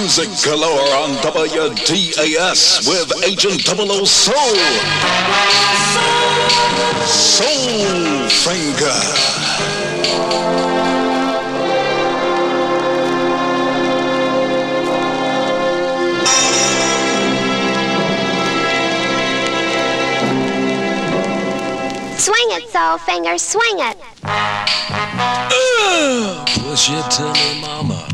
Music galore on WDAS with Agent Double O Soul. Soul Finger. Swing it, Soul Finger, swing it. Push it to me, mama.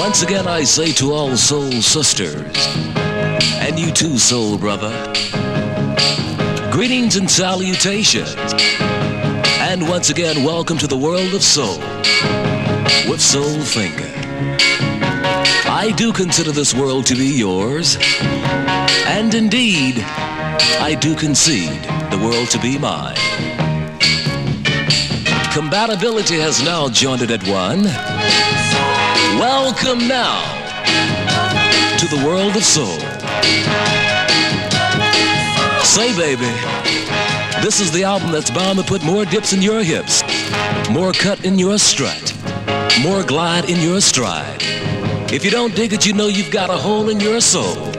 Once again, I say to all soul sisters, and you too, soul brother, greetings and salutations. And once again, welcome to the world of soul with Soul Finger. I do consider this world to be yours, and indeed, I do concede the world to be mine. Compatibility has now joined it at one. Welcome now to the world of soul. Say, baby, this is the album that's bound to put more dips in your hips, more cut in your strut, more glide in your stride. If you don't dig it, you know you've got a hole in your soul.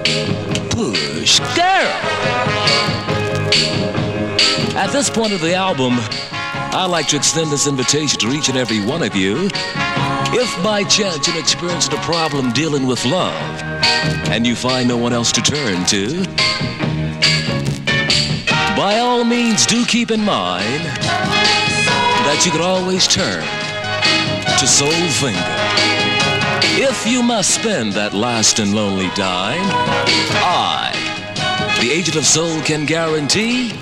Push, girl. At this point of the album, I'd like to extend this invitation to each and every one of you. If by chance you're experiencing a problem dealing with love and you find no one else to turn to, by all means do keep in mind that you can always turn to Soul Finger. If you must spend that last and lonely dime, I, the agent of soul, can guarantee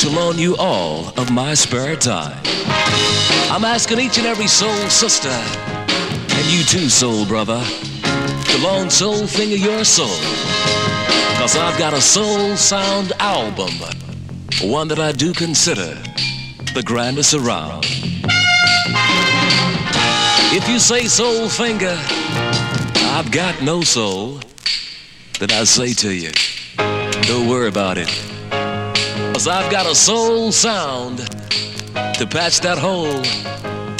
to loan you all of my spare time. I'm asking each and every soul sister, and you too, soul brother, to loan Soul Finger your soul. Cause I've got a soul sound album, one that I do consider the grandest around. If you say soul finger, I've got no soul, then I say to you, don't worry about it. Cause I've got a soul sound to patch that hole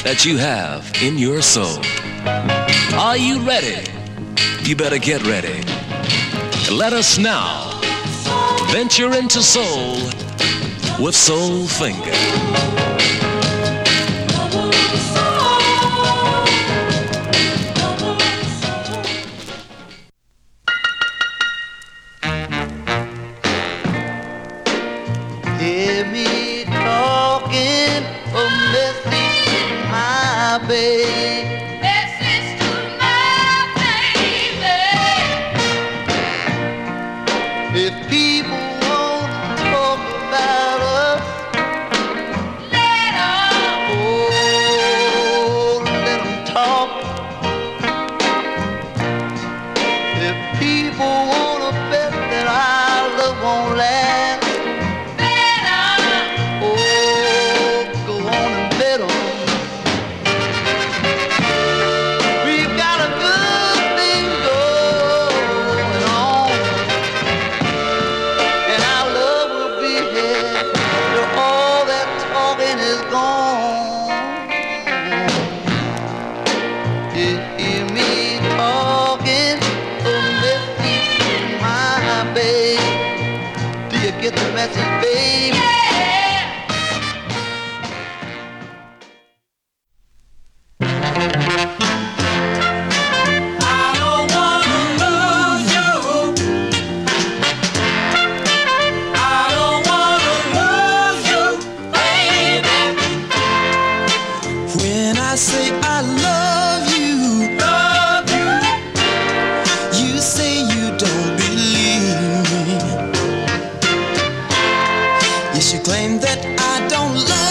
that you have in your soul. Are you ready? You better get ready. Let us now venture into soul with Soul Finger. she claim that I don't love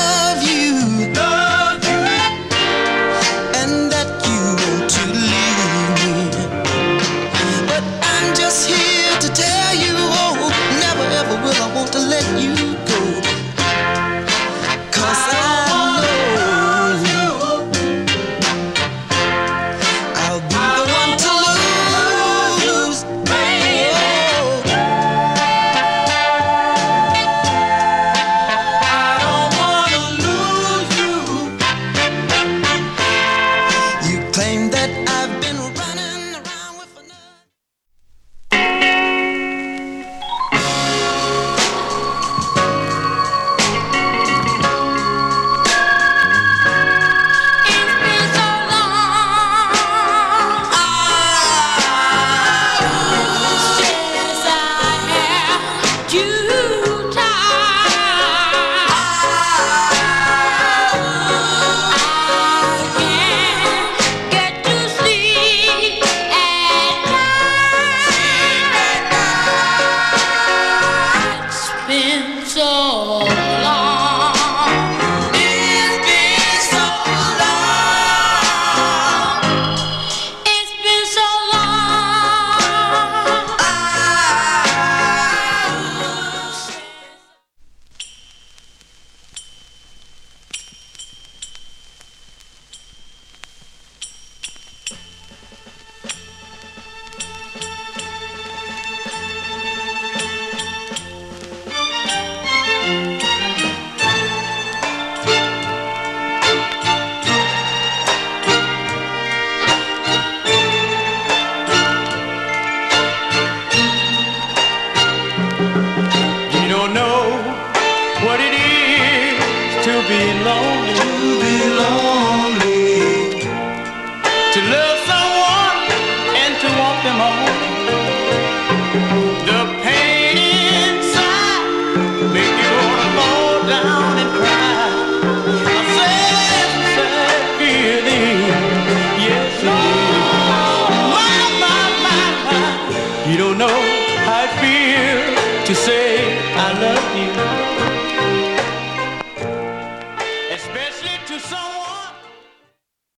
I love you.